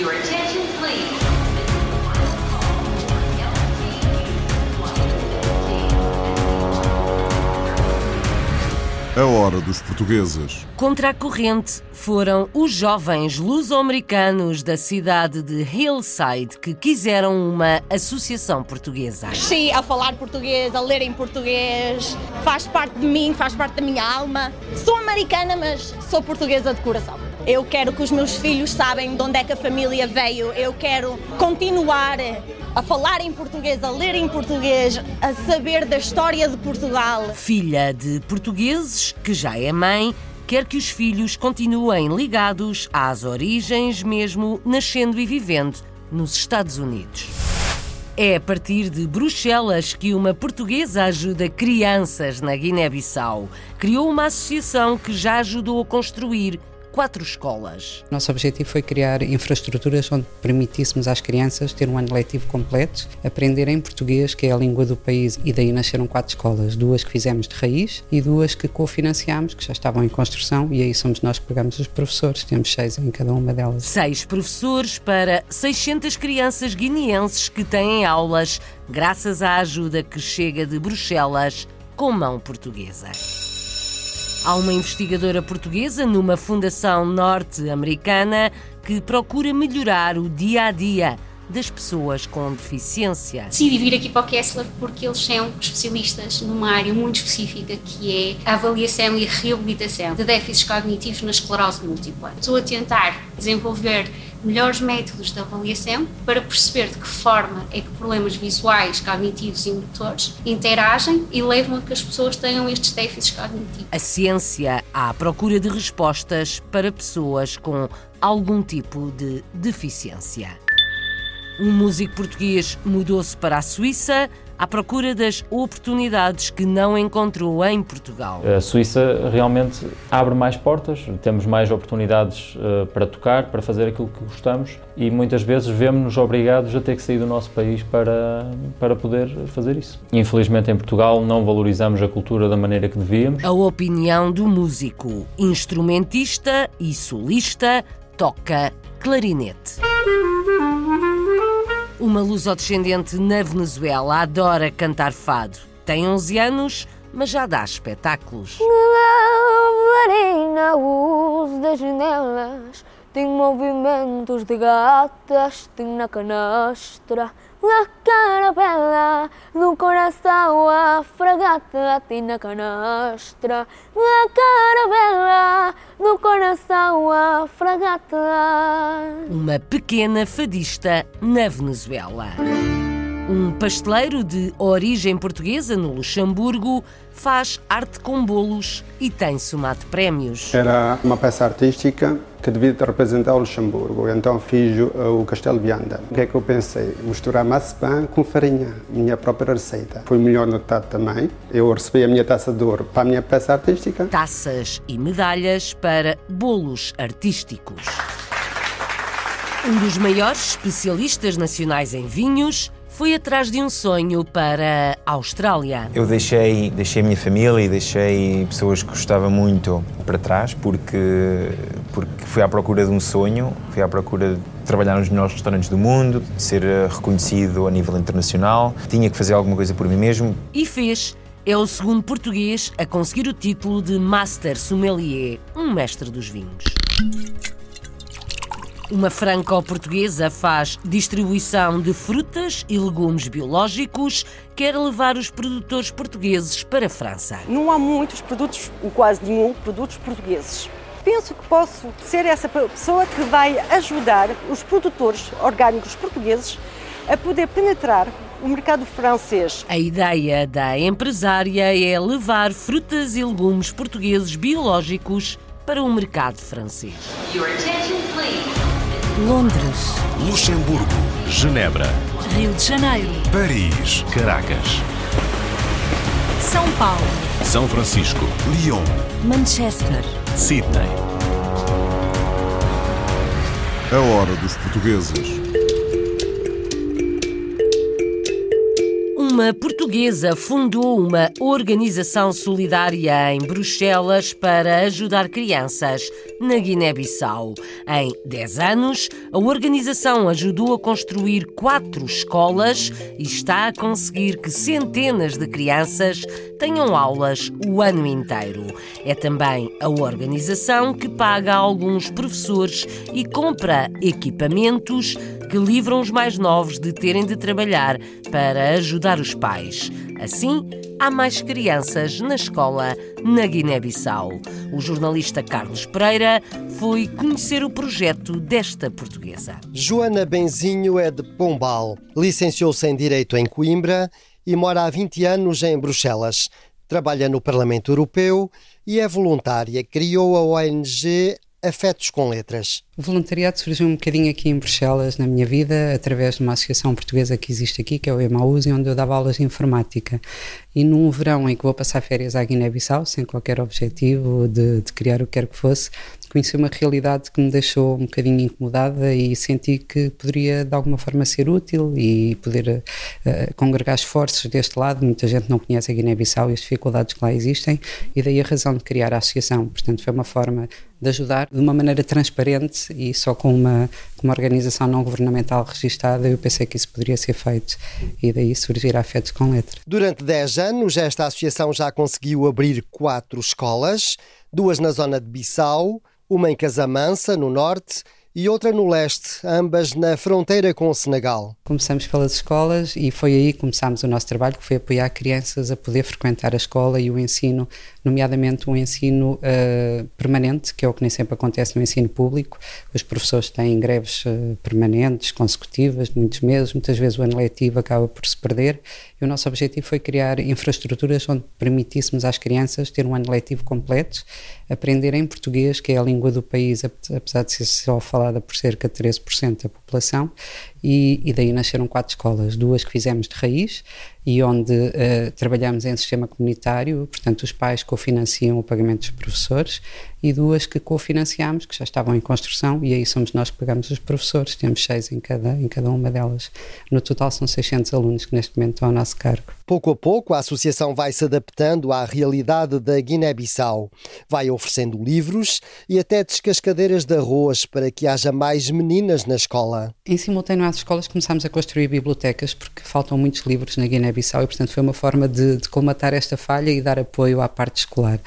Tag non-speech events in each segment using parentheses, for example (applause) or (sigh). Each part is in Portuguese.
Your attention, please. A hora dos portugueses. Contra a corrente foram os jovens luso-americanos da cidade de Hillside que quiseram uma associação portuguesa. cresci a falar português, a ler em português, faz parte de mim, faz parte da minha alma. Sou americana, mas sou portuguesa de coração. Eu quero que os meus filhos sabem de onde é que a família veio. Eu quero continuar a falar em português, a ler em português, a saber da história de Portugal. Filha de portugueses, que já é mãe, quer que os filhos continuem ligados às origens, mesmo nascendo e vivendo nos Estados Unidos. É a partir de Bruxelas que uma portuguesa ajuda crianças na Guiné-Bissau. Criou uma associação que já ajudou a construir quatro escolas. Nosso objetivo foi criar infraestruturas onde permitíssemos às crianças ter um ano letivo completo, aprenderem português, que é a língua do país, e daí nasceram quatro escolas, duas que fizemos de raiz e duas que cofinanciámos, que já estavam em construção, e aí somos nós que pagamos os professores, temos seis em cada uma delas. Seis professores para 600 crianças guineenses que têm aulas graças à ajuda que chega de Bruxelas com mão portuguesa. Há uma investigadora portuguesa numa fundação norte-americana que procura melhorar o dia a dia das pessoas com deficiência. Decidi vir aqui para o Kessler porque eles são especialistas numa área muito específica que é a avaliação e reabilitação de déficits cognitivos na esclerose múltipla. Estou a tentar desenvolver melhores métodos de avaliação para perceber de que forma é que problemas visuais, cognitivos e motores interagem e levam a que as pessoas tenham estes déficits cognitivos. A ciência à procura de respostas para pessoas com algum tipo de deficiência. Um músico português mudou-se para a Suíça à procura das oportunidades que não encontrou em Portugal. A Suíça realmente abre mais portas, temos mais oportunidades uh, para tocar, para fazer aquilo que gostamos e muitas vezes vemos-nos obrigados a ter que sair do nosso país para, para poder fazer isso. Infelizmente em Portugal não valorizamos a cultura da maneira que devíamos. A opinião do músico, instrumentista e solista, toca clarinete. Uma lusodescendente na Venezuela adora cantar fado. Tem 11 anos, mas já dá espetáculos. Na luz das janelas, tem movimentos de gatas, tem na canastra. La carabela, no coração a fragata, tem na canastra. La carabela, no coração a fragata. Uma pequena fadista na Venezuela. Um pasteleiro de origem portuguesa no Luxemburgo faz arte com bolos e tem somado prémios. Era uma peça artística que devia representar o Luxemburgo, então fiz o Castelo Vianda. O que é que eu pensei? Misturar maçã com farinha, minha própria receita. Foi melhor notado também. Eu recebi a minha taça de ouro para a minha peça artística. Taças e medalhas para bolos artísticos. Um dos maiores especialistas nacionais em vinhos foi atrás de um sonho para a Austrália. Eu deixei, deixei a minha família e deixei pessoas que gostava muito para trás porque, porque fui à procura de um sonho, fui à procura de trabalhar nos melhores restaurantes do mundo, de ser reconhecido a nível internacional, tinha que fazer alguma coisa por mim mesmo. E fez. É o segundo português a conseguir o título de Master Sommelier, um mestre dos vinhos. Uma franco-portuguesa faz distribuição de frutas e legumes biológicos, quer levar os produtores portugueses para a França. Não há muitos produtos, ou quase nenhum, produtos portugueses. Penso que posso ser essa pessoa que vai ajudar os produtores orgânicos portugueses a poder penetrar o mercado francês. A ideia da empresária é levar frutas e legumes portugueses biológicos para o mercado francês. Your attention, please. Londres, Luxemburgo, Genebra, Rio de Janeiro, Paris, Caracas, São Paulo, São Francisco, Lyon, Manchester. Sydney. A hora dos portugueses. Uma portuguesa fundou uma organização solidária em Bruxelas para ajudar crianças na Guiné-Bissau. Em 10 anos, a organização ajudou a construir quatro escolas e está a conseguir que centenas de crianças tenham aulas o ano inteiro. É também a organização que paga alguns professores e compra equipamentos que livram os mais novos de terem de trabalhar para ajudar os pais. Assim, há mais crianças na escola na Guiné-Bissau. O jornalista Carlos Pereira foi conhecer o projeto desta portuguesa. Joana Benzinho é de Pombal. Licenciou-se em Direito em Coimbra e mora há 20 anos em Bruxelas. Trabalha no Parlamento Europeu e é voluntária. Criou a ONG Afetos com Letras. O voluntariado surgiu um bocadinho aqui em Bruxelas na minha vida, através de uma associação portuguesa que existe aqui, que é o Emaús, onde eu dava aulas de informática. E num verão em que vou passar férias à Guiné-Bissau, sem qualquer objetivo de, de criar o que quer que fosse, conheci uma realidade que me deixou um bocadinho incomodada e senti que poderia de alguma forma ser útil e poder uh, congregar esforços deste lado. Muita gente não conhece a Guiné-Bissau e as dificuldades que lá existem, e daí a razão de criar a associação. Portanto, foi uma forma de ajudar de uma maneira transparente e só com uma, com uma organização não governamental registada, eu pensei que isso poderia ser feito e daí surgir Afetos com Letra. Durante 10 anos, esta associação já conseguiu abrir quatro escolas, duas na zona de Bissau, uma em Casamansa, no norte, e outra no leste, ambas na fronteira com o Senegal. Começamos pelas escolas e foi aí que começámos o nosso trabalho, que foi apoiar crianças a poder frequentar a escola e o ensino, nomeadamente o ensino uh, permanente, que é o que nem sempre acontece no ensino público. Os professores têm greves uh, permanentes, consecutivas, muitos meses, muitas vezes o ano letivo acaba por se perder e o nosso objetivo foi criar infraestruturas onde permitíssemos às crianças ter um ano letivo completo, aprender em português, que é a língua do país, apesar de ser só falada por cerca de 13% da população, e, e, daí nasceram quatro escolas, duas que fizemos de raiz e onde uh, trabalhamos em sistema comunitário, portanto os pais cofinanciam o pagamento dos professores e duas que cofinanciamos, que já estavam em construção e aí somos nós que pagamos os professores, temos seis em cada, em cada uma delas. No total são 600 alunos que neste momento estão ao nosso cargo. Pouco a pouco a associação vai se adaptando à realidade da Guiné-Bissau, vai oferecendo livros e até descascadeiras de arroz para que haja mais meninas na escola. Em simultâneo às escolas começámos a construir bibliotecas porque faltam muitos livros na Guiné-Bissau e portanto foi uma forma de, de colmatar esta falha e dar apoio à parte escolar.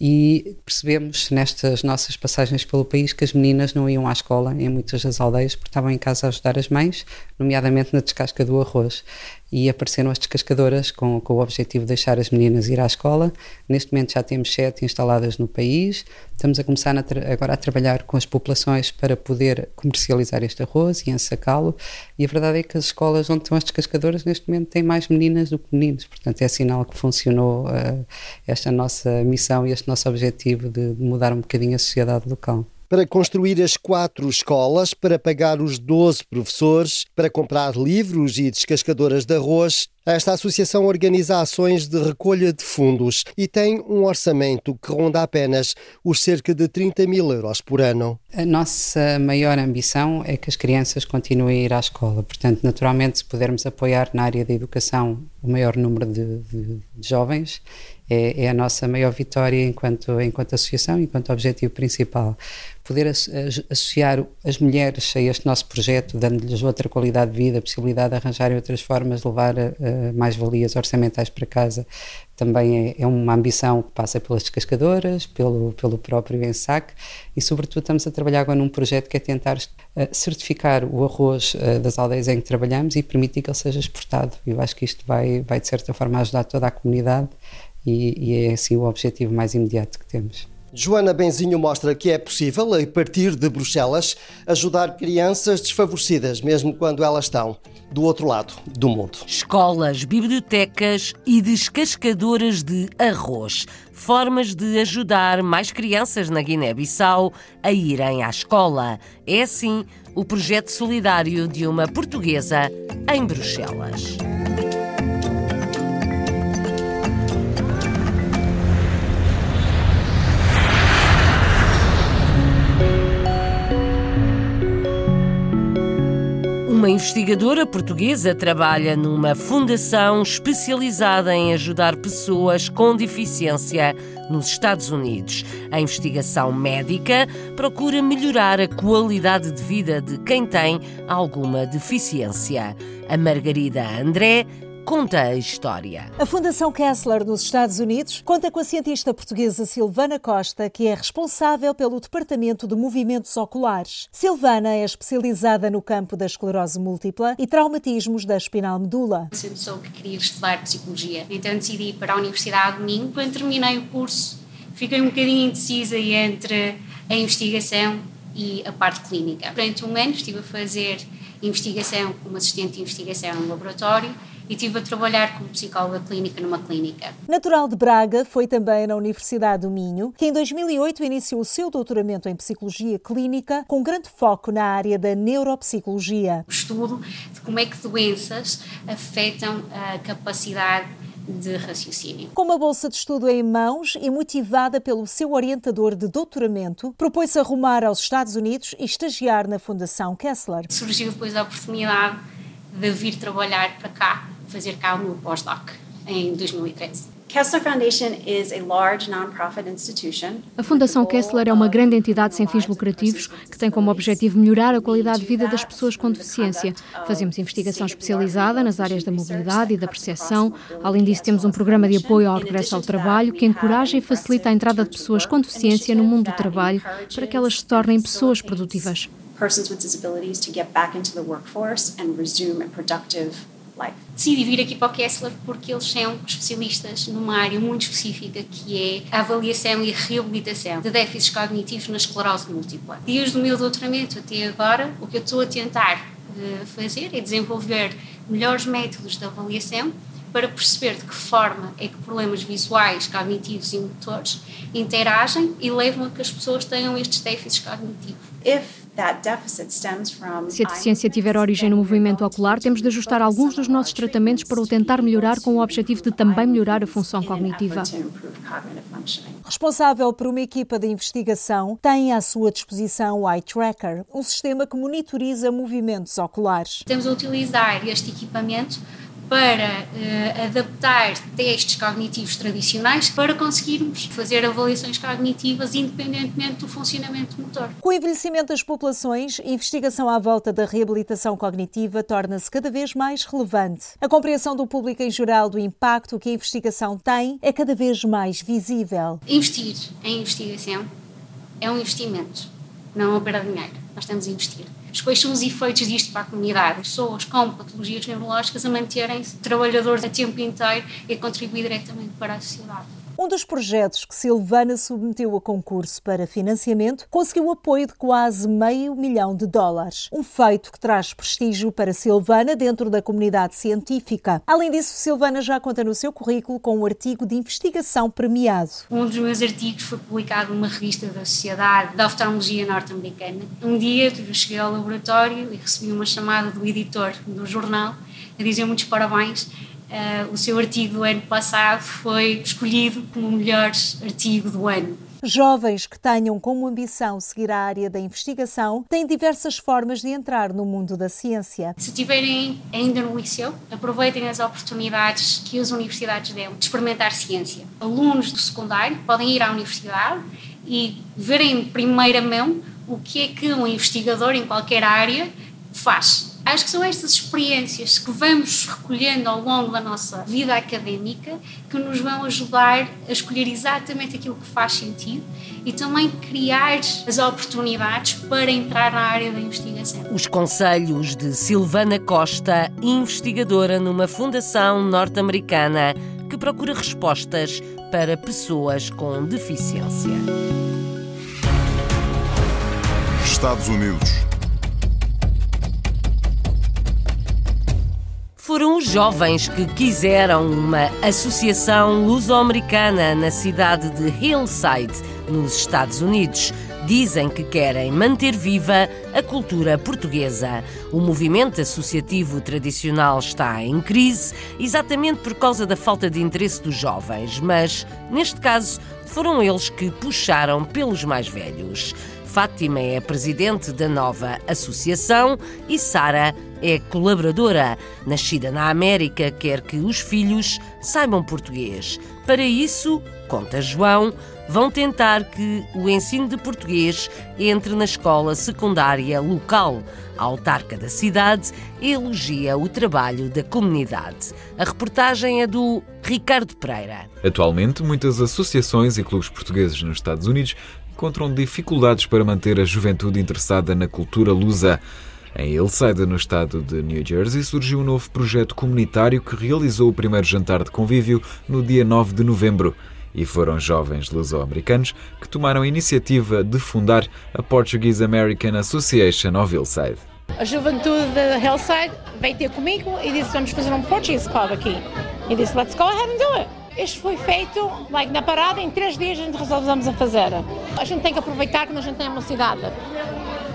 E percebemos nestas nossas passagens pelo país que as meninas não iam à escola em muitas das aldeias porque estavam em casa a ajudar as mães, nomeadamente na descasca do arroz e apareceram as descascadoras com, com o objetivo de deixar as meninas ir à escola. Neste momento já temos sete instaladas no país. Estamos a começar a agora a trabalhar com as populações para poder comercializar este arroz e ensacá-lo. E a verdade é que as escolas onde estão as descascadoras neste momento têm mais meninas do que meninos. Portanto, é sinal que funcionou uh, esta nossa missão e este nosso objetivo de, de mudar um bocadinho a sociedade local para construir as quatro escolas, para pagar os 12 professores, para comprar livros e descascadoras de arroz. Esta associação organiza ações de recolha de fundos e tem um orçamento que ronda apenas os cerca de 30 mil euros por ano. A nossa maior ambição é que as crianças continuem a ir à escola. Portanto, naturalmente, se pudermos apoiar na área da educação o maior número de, de, de jovens, é, é, a nossa maior vitória enquanto, enquanto associação, enquanto objetivo principal poder associar as mulheres a este nosso projeto, dando-lhes outra qualidade de vida, a possibilidade de arranjarem outras formas de levar uh, mais valias orçamentais para casa, também é, é, uma ambição que passa pelas descascadoras, pelo, pelo próprio ensaque e, sobretudo, estamos a trabalhar agora num projeto que é tentar uh, certificar o arroz uh, das aldeias em que trabalhamos e permitir que ele seja exportado. Eu acho que isto vai, vai de certa forma, ajudar toda a comunidade e, e é assim o objetivo mais imediato que temos. Joana Benzinho mostra que é possível, a partir de Bruxelas, ajudar crianças desfavorecidas, mesmo quando elas estão do outro lado do mundo. Escolas, bibliotecas e descascadoras de arroz. Formas de ajudar mais crianças na Guiné-Bissau a irem à escola. É assim o projeto solidário de uma portuguesa em Bruxelas. Uma investigadora portuguesa trabalha numa fundação especializada em ajudar pessoas com deficiência nos Estados Unidos. A investigação médica procura melhorar a qualidade de vida de quem tem alguma deficiência. A Margarida André conta a história. A Fundação Kessler nos Estados Unidos conta com a cientista portuguesa Silvana Costa, que é responsável pelo Departamento de Movimentos Oculares. Silvana é especializada no campo da esclerose múltipla e traumatismos da espinal medula. Sempre soube que queria estudar psicologia, então decidi ir para a Universidade de Minho. Quando terminei o curso, fiquei um bocadinho indecisa entre a investigação e a parte clínica. Durante um ano estive a fazer investigação como assistente de investigação no laboratório e estive a trabalhar como psicóloga clínica numa clínica. Natural de Braga, foi também na Universidade do Minho, que em 2008 iniciou o seu doutoramento em Psicologia Clínica, com grande foco na área da neuropsicologia. O estudo de como é que doenças afetam a capacidade de raciocínio. Com uma bolsa de estudo em mãos e motivada pelo seu orientador de doutoramento, propôs-se a rumar aos Estados Unidos e estagiar na Fundação Kessler. Surgiu depois a oportunidade de vir trabalhar para cá fazer cá o meu pós-doc em 2013. Kessler Foundation is a large non-profit institution. A Fundação Kessler é uma grande entidade sem fins lucrativos que tem como objetivo melhorar a qualidade de vida das pessoas com deficiência. Fazemos investigação especializada nas áreas da mobilidade e da percepção. Além disso, temos um programa de apoio ao regresso ao trabalho que encoraja e facilita a entrada de pessoas com deficiência no mundo do trabalho para que elas se tornem pessoas produtivas. Persons with disabilities to get back into the workforce and resume a productive life. Decidi vir aqui para o Kessler porque eles são especialistas numa área muito específica que é a avaliação e a reabilitação de déficits cognitivos na esclerose múltipla. Desde o meu doutoramento até agora, o que eu estou a tentar uh, fazer é desenvolver melhores métodos de avaliação para perceber de que forma é que problemas visuais, cognitivos e motores interagem e levam a que as pessoas tenham estes déficits cognitivos. If se a deficiência tiver origem no movimento ocular, temos de ajustar alguns dos nossos tratamentos para o tentar melhorar com o objetivo de também melhorar a função cognitiva. Responsável por uma equipa de investigação, tem à sua disposição o Eye Tracker, um sistema que monitoriza movimentos oculares. Estamos a utilizar este equipamento para uh, adaptar testes cognitivos tradicionais para conseguirmos fazer avaliações cognitivas independentemente do funcionamento motor. Com o envelhecimento das populações, a investigação à volta da reabilitação cognitiva torna-se cada vez mais relevante. A compreensão do público em geral do impacto que a investigação tem é cada vez mais visível. Investir em investigação é um investimento, não é de dinheiro. Nós estamos a investir quais são os efeitos disto para a comunidade. Pessoas com patologias neurológicas a manterem-se trabalhadores a tempo inteiro e a contribuir diretamente para a sociedade. Um dos projetos que Silvana submeteu a concurso para financiamento conseguiu apoio de quase meio milhão de dólares. Um feito que traz prestígio para Silvana dentro da comunidade científica. Além disso, Silvana já conta no seu currículo com um artigo de investigação premiado. Um dos meus artigos foi publicado numa revista da Sociedade da Oftalmologia Norte-Americana. Um dia eu cheguei ao laboratório e recebi uma chamada do editor do jornal a dizer muitos parabéns Uh, o seu artigo do ano passado foi escolhido como o melhor artigo do ano. Jovens que tenham como ambição seguir a área da investigação têm diversas formas de entrar no mundo da ciência. Se estiverem ainda no liceu, aproveitem as oportunidades que as universidades dão de experimentar ciência. Alunos do secundário podem ir à universidade e verem em primeira mão o que é que um investigador em qualquer área faz Acho que são estas experiências que vamos recolhendo ao longo da nossa vida académica que nos vão ajudar a escolher exatamente aquilo que faz sentido e também criar as oportunidades para entrar na área da investigação. Os conselhos de Silvana Costa, investigadora numa fundação norte-americana que procura respostas para pessoas com deficiência. Estados Unidos. Foram os jovens que quiseram uma associação luso-americana na cidade de Hillside, nos Estados Unidos. Dizem que querem manter viva a cultura portuguesa. O movimento associativo tradicional está em crise exatamente por causa da falta de interesse dos jovens, mas, neste caso, foram eles que puxaram pelos mais velhos. Fátima é presidente da nova associação e Sara é colaboradora. Nascida na América, quer que os filhos saibam português. Para isso, conta João, vão tentar que o ensino de português entre na escola secundária local. A autarca da cidade elogia o trabalho da comunidade. A reportagem é do Ricardo Pereira. Atualmente, muitas associações e clubes portugueses nos Estados Unidos encontram dificuldades para manter a juventude interessada na cultura lusa. Em Hillside, no estado de New Jersey, surgiu um novo projeto comunitário que realizou o primeiro jantar de convívio no dia 9 de novembro. E foram jovens luso-americanos que tomaram a iniciativa de fundar a Portuguese American Association of Hillside. A juventude de Hillside veio ter comigo e disse: Vamos fazer um Portuguese Club aqui. E disse: Let's go ahead and do it. Isto foi feito like, na parada, em três dias a gente resolvemos a fazer. A gente tem que aproveitar quando a gente tem uma cidade.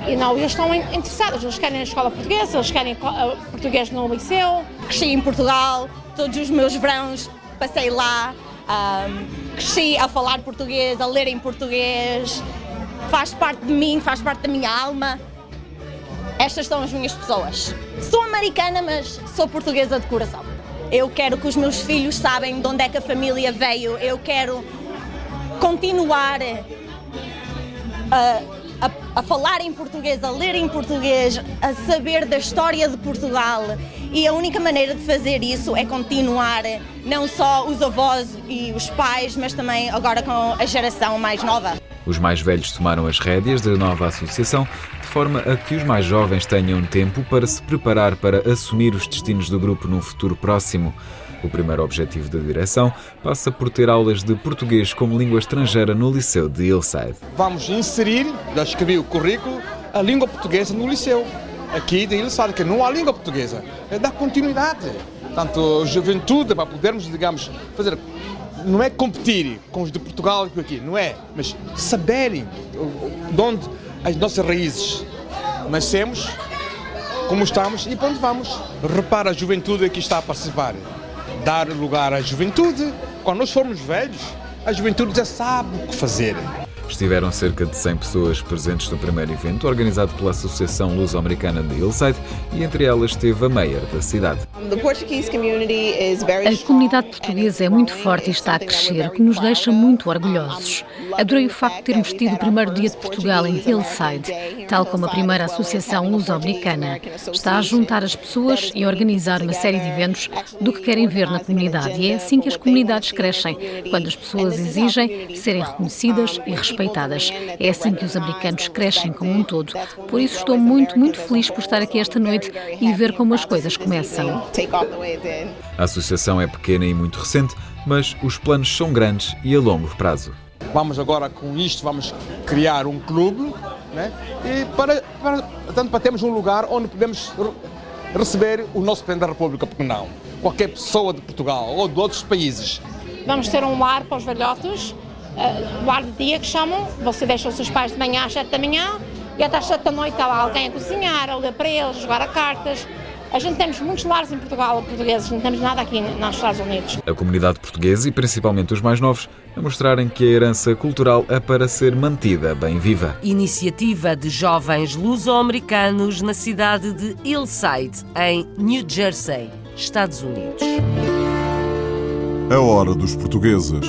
E não, eles estão interessados, eles querem a escola portuguesa, eles querem português no liceu. Cresci em Portugal, todos os meus verões passei lá, um, cresci a falar português, a ler em português, faz parte de mim, faz parte da minha alma. Estas são as minhas pessoas. Sou americana, mas sou portuguesa de coração. Eu quero que os meus filhos sabem de onde é que a família veio. Eu quero continuar a, a, a, falar em português, a ler em português, a saber da história de Portugal. E a única maneira de fazer isso é continuar não só os avós e os pais, mas também agora com a geração mais nova. Os mais velhos tomaram as rédeas da nova associação, de forma a que os mais jovens tenham tempo para se preparar para assumir os destinos do grupo num futuro próximo. O primeiro objetivo da direção passa por ter aulas de português como língua estrangeira no Liceu de Hillside. Vamos inserir, já escrevi o currículo, a língua portuguesa no Liceu, aqui de Hillside, que não há língua portuguesa. É dar continuidade, tanto juventude, para podermos, digamos, fazer não é competir com os de Portugal aqui, não é, mas saberem de onde as nossas raízes nascemos, como estamos e para onde vamos. Repara a juventude que está a participar. Dar lugar à juventude. Quando nós formos velhos, a juventude já sabe o que fazer. Estiveram cerca de 100 pessoas presentes no primeiro evento, organizado pela Associação Luso-Americana de Hillside, e entre elas esteve a Mayor da cidade. A comunidade portuguesa é muito forte e está a crescer, o que nos deixa muito orgulhosos. Adorei o facto de termos tido o primeiro dia de Portugal em Hillside, tal como a primeira associação luso-americana. Está a juntar as pessoas e a organizar uma série de eventos do que querem ver na comunidade. E é assim que as comunidades crescem, quando as pessoas exigem serem reconhecidas e respeitadas. É assim que os americanos crescem como um todo. Por isso estou muito, muito feliz por estar aqui esta noite e ver como as coisas começam. A associação é pequena e muito recente, mas os planos são grandes e a longo prazo. Vamos agora com isto, vamos criar um clube, né? E para, para, tanto para termos um lugar onde podemos receber o nosso Presidente da República, porque não? Qualquer pessoa de Portugal ou de outros países. Vamos ter um lar para os velhotos, uh, lar de dia que chamam, você deixa os seus pais de manhã às 7 da manhã e até às 7 da noite está lá alguém a cozinhar, a ler para eles, a jogar a cartas. A gente temos muitos lares em Portugal, portugueses, não temos nada aqui nos Estados Unidos. A comunidade portuguesa e principalmente os mais novos a mostrarem que a herança cultural é para ser mantida bem viva. Iniciativa de jovens luso-americanos na cidade de Hillside, em New Jersey, Estados Unidos. A hora dos portugueses.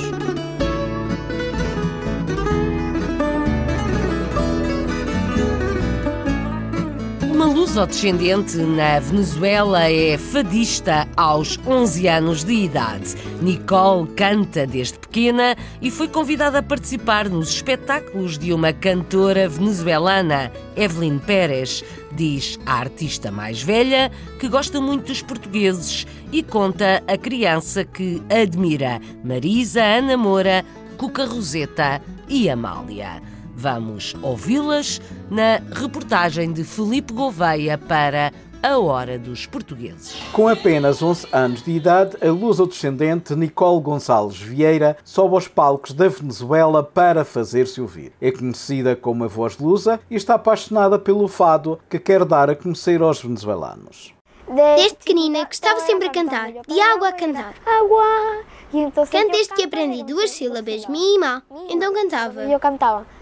Luso-descendente na Venezuela é fadista aos 11 anos de idade. Nicole canta desde pequena e foi convidada a participar nos espetáculos de uma cantora venezuelana, Evelyn Pérez. Diz a artista mais velha que gosta muito dos portugueses e conta a criança que admira Marisa, Ana Moura, Cuca Roseta e Amália. Vamos ouvi-las na reportagem de Felipe Gouveia para A Hora dos Portugueses. Com apenas 11 anos de idade, a luso-descendente Nicole Gonçalves Vieira sobe aos palcos da Venezuela para fazer-se ouvir. É conhecida como a voz lusa e está apaixonada pelo fado que quer dar a conhecer aos venezuelanos. Desde pequenina gostava sempre a cantar, de água a cantar. Água! Canto desde que aprendi duas sílabas, mi e má. Então cantava. Eu cantava.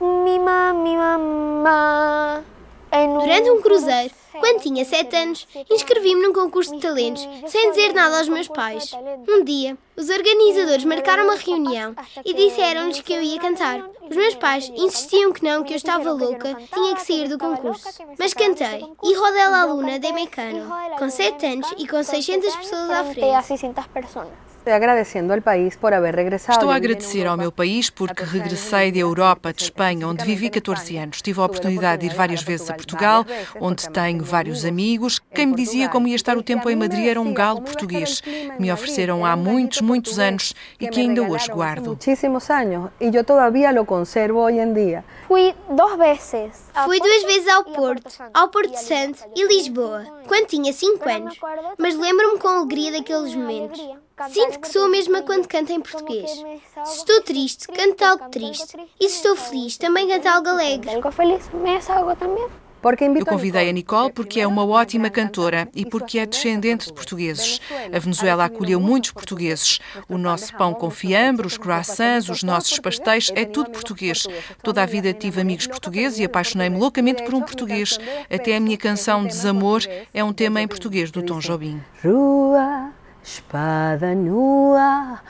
Mi mami mamá. Durante um cruzeiro, quando tinha 7 anos, inscrevi-me num concurso de talentos, sem dizer nada aos meus pais. Um dia, os organizadores marcaram uma reunião e disseram-lhes que eu ia cantar. Os meus pais insistiam que não, que eu estava louca, tinha que sair do concurso. Mas cantei. E rodei a Luna de Mecano, com 7 anos e com 600 pessoas à frente. Estou agradecendo ao país por haver regressado. Estou a agradecer ao meu país porque regressei da Europa, de Espanha, onde vivi 14 anos. Tive a oportunidade de ir várias vezes a Portugal, onde tenho vários amigos. Quem me dizia como ia estar o tempo em Madrid era um galo português. Me ofereceram há muitos, muitos anos e que ainda hoje guardo. Muitíssimos anos e eu todavia lo conservo hoje em dia. Fui duas vezes. Fui duas vezes ao Porto, ao Porto Santo e Lisboa, quando tinha 5 anos. Mas lembro-me com alegria daqueles momentos. Sinto que sou a mesma quando canto em português. Se estou triste, canto algo triste. E se estou feliz, também canto algo alegre. Algo feliz, me algo também. Eu convidei a Nicole porque é uma ótima cantora e porque é descendente de portugueses. A Venezuela acolheu muitos portugueses. O nosso pão com fiambre, os croissants, os nossos pastéis, é tudo português. Toda a vida tive amigos portugueses e apaixonei-me loucamente por um português. Até a minha canção Desamor é um tema em português do Tom Jobim. Rua, espada nua,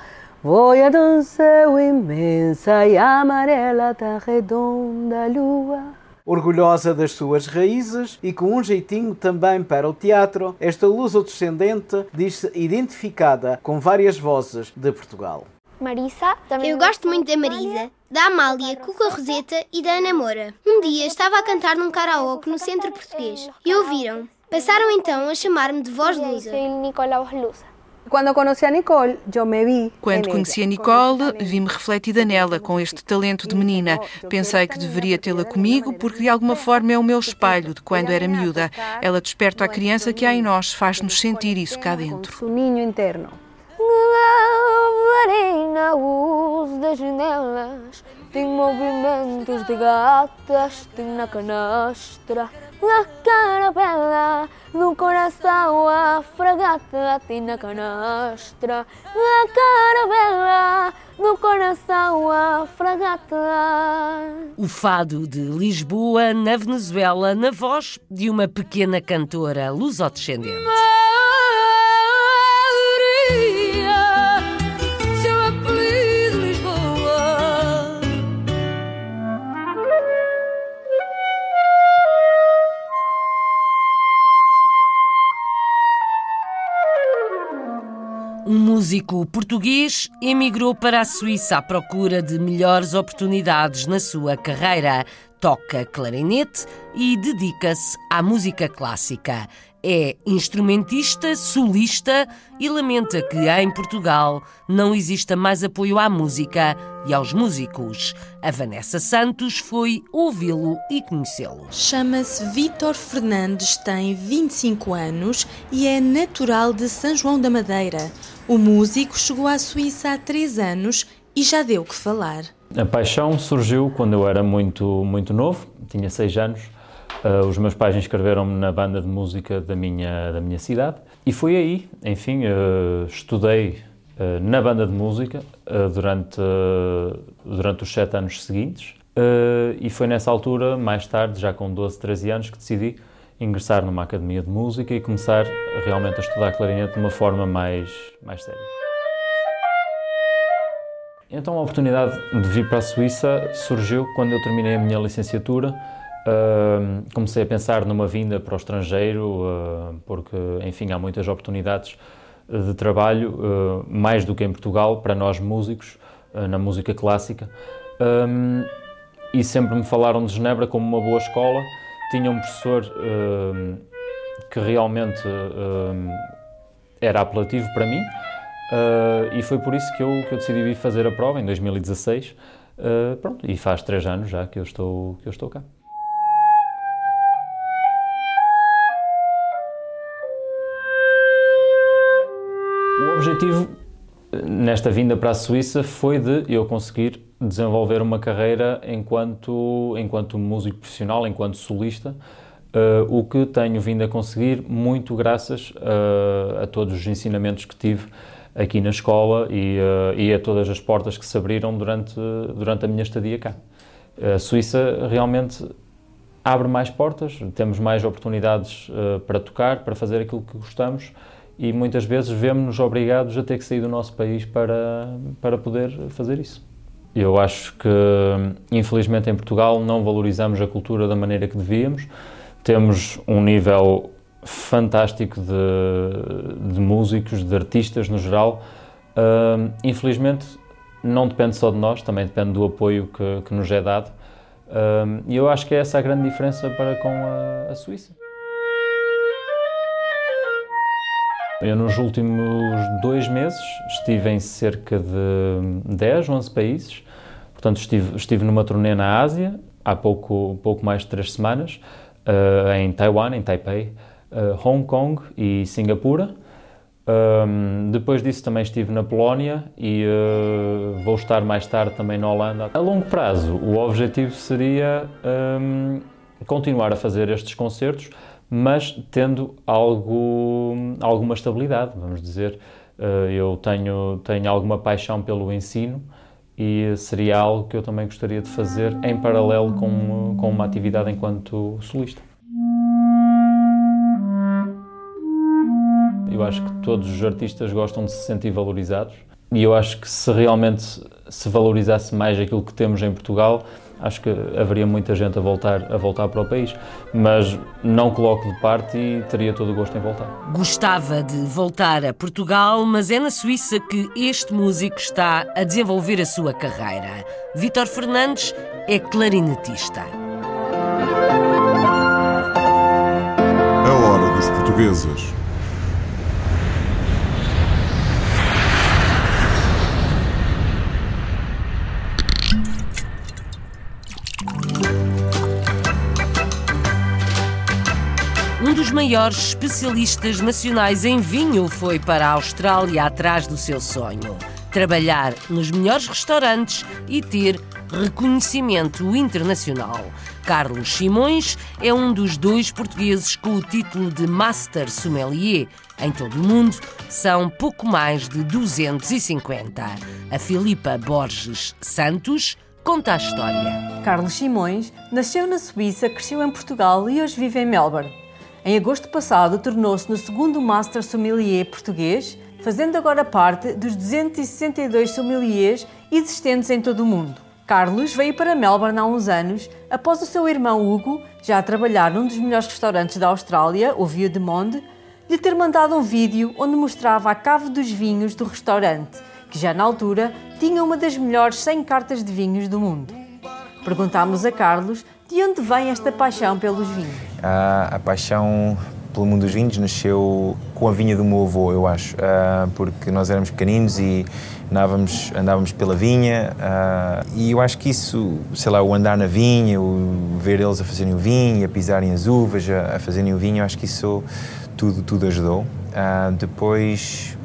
de um céu imensa e amarela da redonda lua. Orgulhosa das suas raízes e com um jeitinho também para o teatro, esta luso-descendente diz-se identificada com várias vozes de Portugal. Marisa, Eu gosto muito da Marisa, da Amália, Cuca Roseta e da Ana Moura. Um dia estava a cantar num karaoke no centro português e ouviram. Passaram então a chamar-me de voz lusa. Nicolau Lusa. Quando conheci a Nicole, eu me vi. Quando conheci a Nicole, vi-me refletida nela, com este talento de menina. Pensei que deveria tê-la comigo, porque de alguma forma é o meu espelho de quando era miúda. Ela desperta a criança que há em nós, faz-nos sentir isso cá dentro. O ninho interno. na luz das janelas tem movimentos de gatas, tem na canastra na carapela, no coração a fragata tem na canastra, na carapela, no coração a fragata. O fado de Lisboa, na Venezuela, na voz de uma pequena cantora lusodescendente. Seu Um músico português emigrou para a Suíça à procura de melhores oportunidades na sua carreira. Toca clarinete e dedica-se à música clássica. É instrumentista, solista e lamenta que em Portugal não exista mais apoio à música e aos músicos. A Vanessa Santos foi ouvi-lo e conhecê-lo. Chama-se Vítor Fernandes, tem 25 anos e é natural de São João da Madeira. O músico chegou à Suíça há 3 anos e já deu que falar. A paixão surgiu quando eu era muito, muito novo, tinha 6 anos. Uh, os meus pais inscreveram-me na banda de música da minha, da minha cidade e foi aí, enfim, uh, estudei uh, na banda de música durante, durante os sete anos seguintes e foi nessa altura, mais tarde, já com 12, 13 anos, que decidi ingressar numa academia de música e começar realmente a estudar clarinete de uma forma mais, mais séria. Então a oportunidade de vir para a Suíça surgiu quando eu terminei a minha licenciatura. Uh, comecei a pensar numa vinda para o estrangeiro, uh, porque, enfim, há muitas oportunidades de trabalho, uh, mais do que em Portugal, para nós músicos, na música clássica. Um, e sempre me falaram de Genebra como uma boa escola. Tinha um professor que realmente era apelativo para mim. E foi por isso que eu, que eu decidi vir fazer a prova em 2016. Uh, pronto, e faz três anos já que eu estou, que eu estou cá. Objetivo nesta vinda para a Suíça foi de eu conseguir desenvolver uma carreira enquanto, enquanto músico profissional, enquanto solista, uh, o que tenho vindo a conseguir muito graças a todos os ensinamentos que tive aqui na escola e, uh, e a todas as portas que se abriram durante, durante a minha estadia cá. A Suíça realmente abre mais portas, temos mais oportunidades uh, para tocar, para fazer aquilo que gostamos e muitas vezes vemos-nos obrigados a ter que sair do nosso país para, para poder fazer isso. Eu acho que, infelizmente, em Portugal não valorizamos a cultura da maneira que devíamos. Temos um nível fantástico de, de músicos, de artistas no geral. Uh, infelizmente, não depende só de nós, também depende do apoio que, que nos é dado. E eu acho que é essa a grande diferença para com a, a Suíça. Eu, nos últimos dois meses, estive em cerca de 10, 11 países. Portanto, estive, estive numa turnê na Ásia, há pouco, pouco mais de três semanas, uh, em Taiwan, em Taipei, uh, Hong Kong e Singapura. Um, depois disso também estive na Polónia e uh, vou estar mais tarde também na Holanda. A longo prazo, o objetivo seria um, continuar a fazer estes concertos, mas tendo algo, alguma estabilidade, vamos dizer. Uh, eu tenho, tenho alguma paixão pelo ensino e seria algo que eu também gostaria de fazer em paralelo com, com uma atividade enquanto solista. Eu acho que todos os artistas gostam de se sentir valorizados e eu acho que se realmente se valorizasse mais aquilo que temos em Portugal, acho que haveria muita gente a voltar, a voltar para o país. Mas não coloco de parte e teria todo o gosto em voltar. Gostava de voltar a Portugal, mas é na Suíça que este músico está a desenvolver a sua carreira. Vítor Fernandes é clarinetista. É hora dos portugueses. Maiores especialistas nacionais em vinho foi para a Austrália atrás do seu sonho: trabalhar nos melhores restaurantes e ter reconhecimento internacional. Carlos Simões é um dos dois portugueses com o título de Master Sommelier. Em todo o mundo, são pouco mais de 250. A Filipa Borges Santos conta a história. Carlos Simões nasceu na Suíça, cresceu em Portugal e hoje vive em Melbourne. Em agosto passado, tornou-se no segundo Master Sommelier português, fazendo agora parte dos 262 sommeliers existentes em todo o mundo. Carlos veio para Melbourne há uns anos, após o seu irmão Hugo, já a trabalhar num dos melhores restaurantes da Austrália, o Vieux de Monde, lhe ter mandado um vídeo onde mostrava a cave dos vinhos do restaurante, que já na altura tinha uma das melhores 100 cartas de vinhos do mundo. Perguntámos a Carlos de onde vem esta paixão pelos vinhos? A, a paixão pelo mundo dos vinhos nasceu com a vinha do meu avô, eu acho, uh, porque nós éramos pequeninos e andávamos, andávamos pela vinha uh, e eu acho que isso, sei lá, o andar na vinha, o ver eles a fazerem o vinho, a pisarem as uvas, a, a fazerem o vinho, eu acho que isso tudo, tudo ajudou. Uh, depois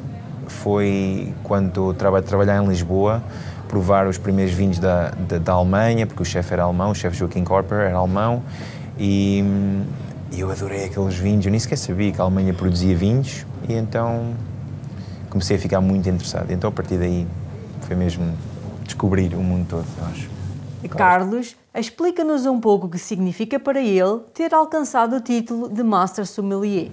foi quando trabalhei trabalhar em Lisboa, provar os primeiros vinhos da, da, da Alemanha, porque o chefe era alemão, o chefe Joaquim Korper era alemão, e, eu adorei aqueles vinhos. Eu nem sequer sabia que a Alemanha produzia vinhos, e então comecei a ficar muito interessado. Então, a partir daí, foi mesmo descobrir o mundo todo, acho. Carlos, explica-nos um pouco o que significa para ele ter alcançado o título de Master Sommelier.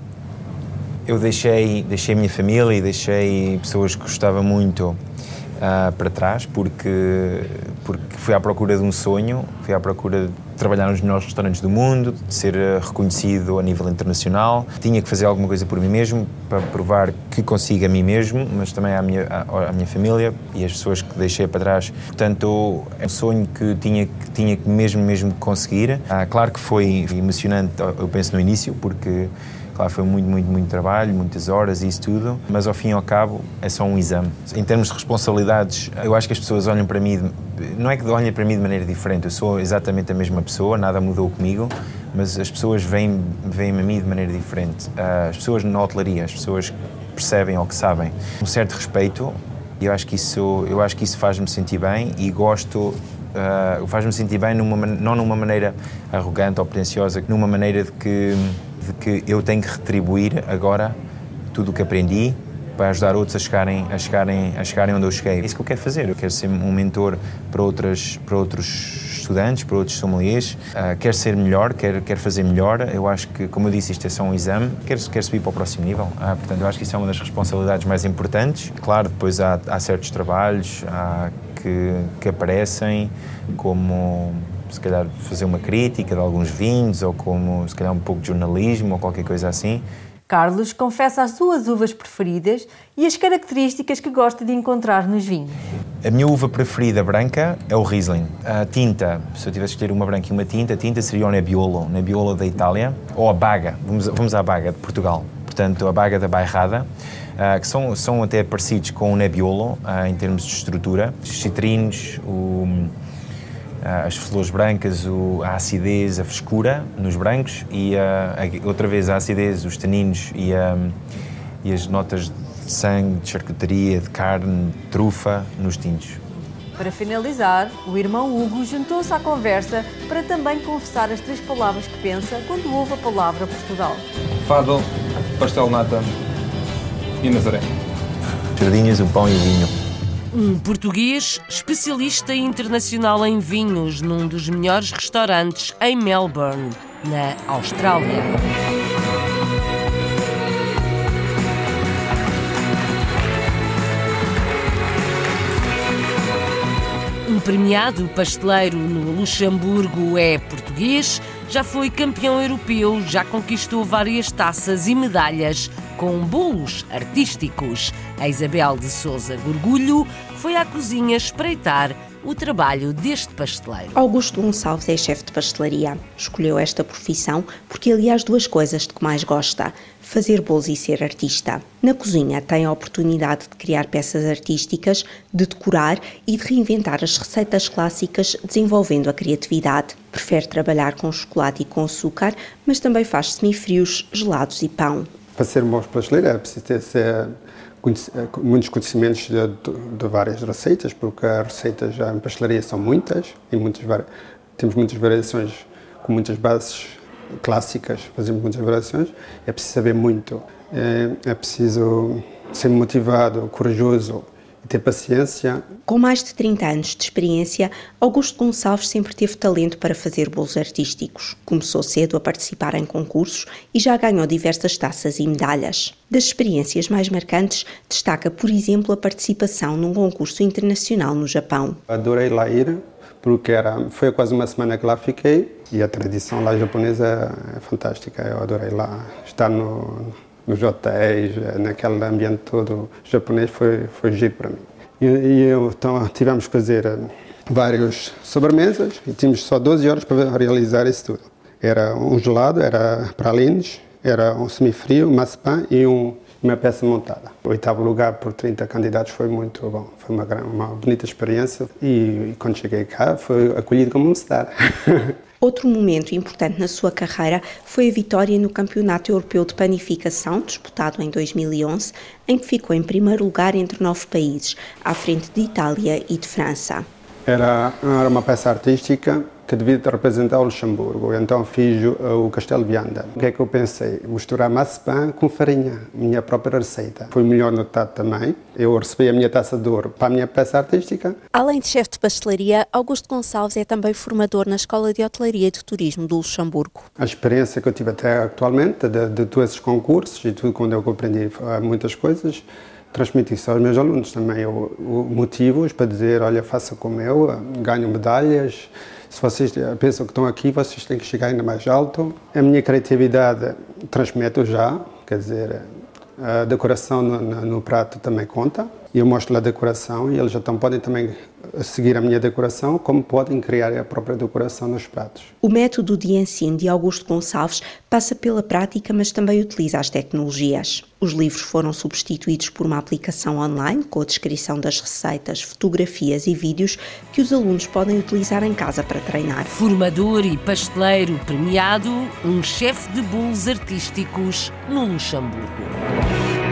Eu deixei, deixei a minha família e deixei pessoas que gostava muito uh, para trás, porque, porque fui à procura de um sonho, fui à procura trabalhar nos melhores restaurantes do mundo, de ser ah, reconhecido a nível internacional. Tinha que fazer alguma coisa por mim mesmo, para provar que consigo a mim mesmo, mas também à minha, à, à minha família e às pessoas que deixei para trás. Portanto, é um sonho que tinha que, tinha que mesmo, mesmo conseguir. Ah, claro que foi emocionante, eu penso, no início, porque Claro, foi muito, muito, muito trabalho, muitas horas e isso tudo, mas ao fim e ao cabo é só um exame. Em termos de responsabilidades, eu acho que as pessoas olham para mim, não é que olhem para mim de maneira diferente, eu sou exatamente a mesma pessoa, nada mudou comigo, mas as pessoas veem, veem a mim de maneira diferente. Ah, as pessoas na hotelaria, as pessoas percebem ou que sabem um certo respeito eu acho que isso eu acho que isso faz-me sentir bem e gosto uh, faz-me sentir bem numa, não numa maneira arrogante ou pretenciosa numa maneira de que de que eu tenho que retribuir agora tudo o que aprendi para ajudar outros a chegarem, a, chegarem, a chegarem onde eu cheguei. É isso que eu quero fazer. Eu quero ser um mentor para, outras, para outros estudantes, para outros sommeliers. Uh, quero ser melhor, quero, quero fazer melhor. Eu acho que, como eu disse, isto é só um exame. Quero, quero subir para o próximo nível. Uh, portanto, eu acho que isso é uma das responsabilidades mais importantes. Claro, depois há, há certos trabalhos há, que, que aparecem, como se calhar fazer uma crítica de alguns vinhos ou como se calhar um pouco de jornalismo ou qualquer coisa assim. Carlos confessa as suas uvas preferidas e as características que gosta de encontrar nos vinhos. A minha uva preferida branca é o Riesling. A tinta, se eu tivesse que escolher uma branca e uma tinta, a tinta seria o Nebbiolo, Nebbiolo da Itália, ou a Baga, vamos, vamos à Baga de Portugal. Portanto, a Baga da Bairrada, uh, que são, são até parecidos com o Nebbiolo uh, em termos de estrutura. Os citrinos, o as flores brancas, a acidez, a frescura nos brancos e outra vez a acidez, os taninos e, e as notas de sangue, de charcutaria, de carne, de trufa nos tintos. Para finalizar, o irmão Hugo juntou-se à conversa para também confessar as três palavras que pensa quando ouve a palavra Portugal. Fado, pastel nata e Nazaré. Sardinhas, o pão e o vinho. Um português especialista internacional em vinhos num dos melhores restaurantes em Melbourne, na Austrália. Um premiado pasteleiro no Luxemburgo é português, já foi campeão europeu, já conquistou várias taças e medalhas com bolos artísticos. A Isabel de Souza Gorgulho foi à cozinha espreitar o trabalho deste pasteleiro. Augusto Gonçalves é chefe de pastelaria. Escolheu esta profissão porque ele as duas coisas de que mais gosta: fazer bolos e ser artista. Na cozinha tem a oportunidade de criar peças artísticas, de decorar e de reinventar as receitas clássicas, desenvolvendo a criatividade. Prefere trabalhar com chocolate e com açúcar, mas também faz semifrios, gelados e pão. Para ser um bom pasteleiro é preciso ter, eh, muitos conhecimentos de, de, de, várias receitas, porque as receitas já em pastelaria são muitas e muitas temos muitas variações com muitas bases clássicas, fazemos muitas variações. É preciso saber muito, é, é preciso ser motivado, corajoso ter paciência. Com mais de 30 anos de experiência, Augusto Gonçalves sempre teve talento para fazer bolos artísticos. Começou cedo a participar em concursos e já ganhou diversas taças e medalhas. Das experiências mais marcantes, destaca, por exemplo, a participação num concurso internacional no Japão. Adorei lá ir, porque era, foi quase uma semana que lá fiquei e a tradição lá japonesa é fantástica. Eu adorei lá estar no, nos hotéis, eh, naquele ambiente todo japonês, foi, foi giro para mim. E, e eu, então tivemos que fazer eh, várias sobremesas e tínhamos só 12 horas para realizar isso tudo. Era um gelado, era pralines, era um semifrio, maçã e um, uma peça montada. O oitavo lugar por 30 candidatos foi muito bom, foi uma, uma bonita experiência e, e quando cheguei cá foi acolhido como um star. (laughs) Outro momento importante na sua carreira foi a vitória no Campeonato Europeu de Panificação, disputado em 2011, em que ficou em primeiro lugar entre nove países, à frente de Itália e de França. Era, era uma peça artística que devia representar o Luxemburgo. Então fiz o, Castelo Vianda. O que é que eu pensei? Misturar maçã com farinha, minha própria receita. Foi melhor notado também. Eu recebi a minha taça de ouro para a minha peça artística. Além de chefe de pastelaria, Augusto Gonçalves é também formador na Escola de Hotelaria e de Turismo do Luxemburgo. A experiência que eu tive até atualmente, de, de todos esses concursos e tudo, quando eu aprendi muitas coisas, transmiti isso aos meus alunos também. Eu, eu motivo-os para dizer, olha, faça como eu, ganho medalhas, se vocês pensam que estão aqui, vocês têm que chegar ainda mais alto. A minha criatividade transmito já, quer dizer, a decoração no, no, no prato também conta. Eu mostro a decoração e eles já estão, podem também seguir a minha decoração, como podem criar a própria decoração nos pratos. O método de ensino de Augusto Gonçalves passa pela prática, mas também utiliza as tecnologias. Os livros foram substituídos por uma aplicação online com a descrição das receitas, fotografias e vídeos que os alunos podem utilizar em casa para treinar. Formador e pasteleiro premiado, um chefe de bolos artísticos no Luxemburgo.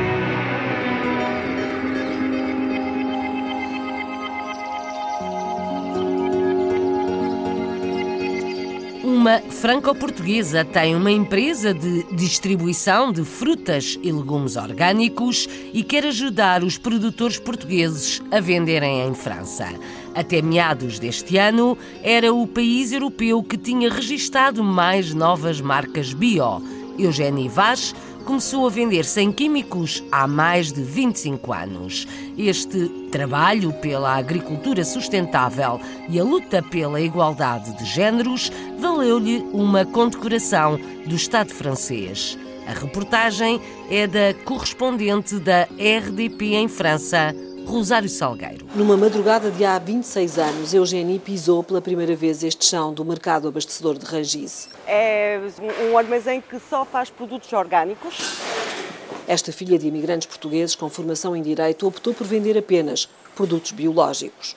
Uma franco-portuguesa tem uma empresa de distribuição de frutas e legumes orgânicos e quer ajudar os produtores portugueses a venderem em França. Até meados deste ano, era o país europeu que tinha registado mais novas marcas bio. Eugénie Vaz começou a vender sem químicos há mais de 25 anos. Este trabalho pela agricultura sustentável e a luta pela igualdade de géneros valeu-lhe uma condecoração do Estado francês. A reportagem é da correspondente da RDP em França, Rosário Salgueiro. Numa madrugada de há 26 anos, Eugénie pisou pela primeira vez este chão do mercado abastecedor de Rangis. É um armazém que só faz produtos orgânicos. Esta filha de imigrantes portugueses com formação em Direito optou por vender apenas produtos biológicos.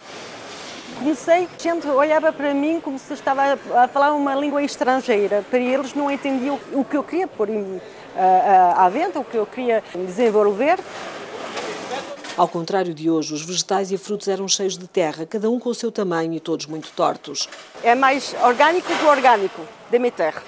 Comecei, gente olhava para mim como se estava a falar uma língua estrangeira. Para eles não entendiam o que eu queria pôr à venda, o que eu queria desenvolver. Ao contrário de hoje, os vegetais e frutos eram cheios de terra, cada um com o seu tamanho e todos muito tortos. É mais orgânico do orgânico, Demeter.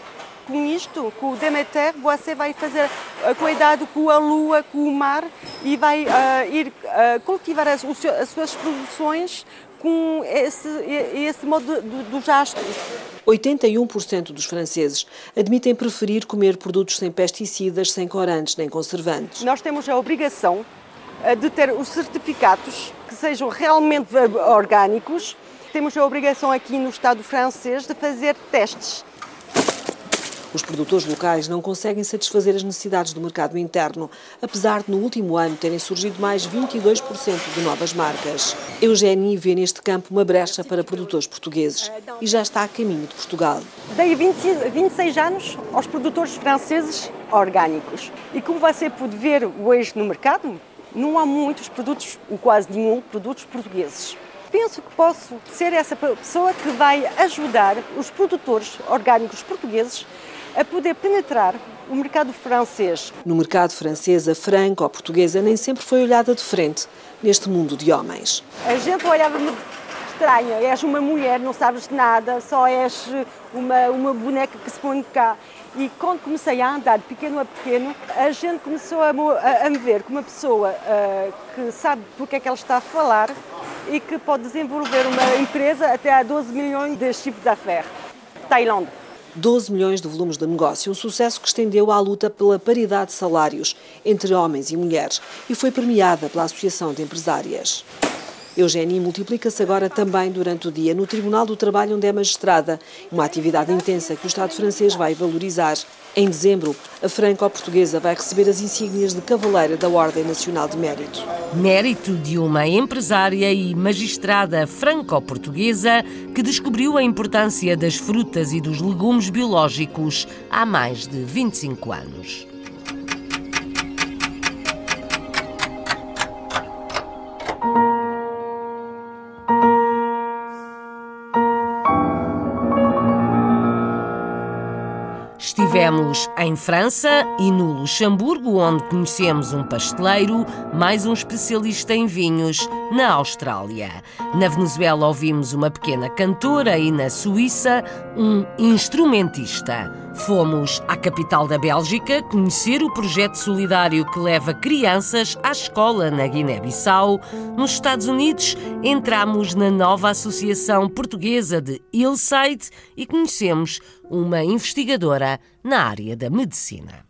Com isto, com o Demeter, você vai fazer cuidado com a lua, com o mar e vai uh, ir uh, cultivar as, as, suas produções com esse, esse modo do, dos astros. 81% dos franceses admitem preferir comer produtos sem pesticidas, sem corantes nem conservantes. Nós temos a obrigação de ter os certificados que sejam realmente orgânicos. Temos a obrigação aqui no Estado francês de fazer testes. Os produtores locais não conseguem satisfazer as necessidades do mercado interno, apesar de no último ano terem surgido mais 22% de novas marcas. Eugénie vê neste campo uma brecha para produtores portugueses e já está a caminho de Portugal. Dei 20, 26 anos aos produtores franceses orgânicos. E como você pode ver hoje no mercado, não há muitos produtos, ou quase nenhum, produtos portugueses. Penso que posso ser essa pessoa que vai ajudar os produtores orgânicos portugueses a poder penetrar o mercado francês. No mercado francês, a franco-portuguesa nem sempre foi olhada de frente neste mundo de homens. A gente olhava-me estranha, és uma mulher, não sabes nada, só és uma, uma boneca que se põe cá. E quando comecei a andar pequeno a pequeno, a gente começou a, a, a me ver como uma pessoa uh, que sabe do que é que ela está a falar e que pode desenvolver uma empresa até a 12 milhões de chiffre d'affaires. Tailândia. 12 milhões de volumes de negócio, um sucesso que estendeu à luta pela paridade de salários entre homens e mulheres e foi premiada pela Associação de Empresárias. Eugénie multiplica-se agora também durante o dia no Tribunal do Trabalho, onde é magistrada, uma atividade intensa que o Estado francês vai valorizar. Em dezembro, a franco-portuguesa vai receber as insígnias de Cavaleira da Ordem Nacional de Mérito. Mérito de uma empresária e magistrada franco-portuguesa que descobriu a importância das frutas e dos legumes biológicos há mais de 25 anos. Estivemos em França e no Luxemburgo, onde conhecemos um pasteleiro, mais um especialista em vinhos, na Austrália. Na Venezuela ouvimos uma pequena cantora e na Suíça um instrumentista. Fomos à capital da Bélgica conhecer o projeto solidário que leva crianças à escola na Guiné-Bissau. Nos Estados Unidos, entramos na nova Associação Portuguesa de Hillside e conhecemos uma investigadora na área da medicina.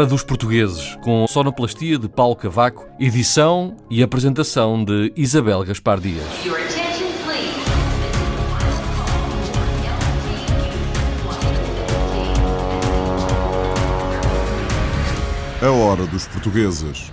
Hora dos Portugueses, com sonoplastia de Paulo Cavaco, edição e apresentação de Isabel Gaspar Dias. A Hora dos Portugueses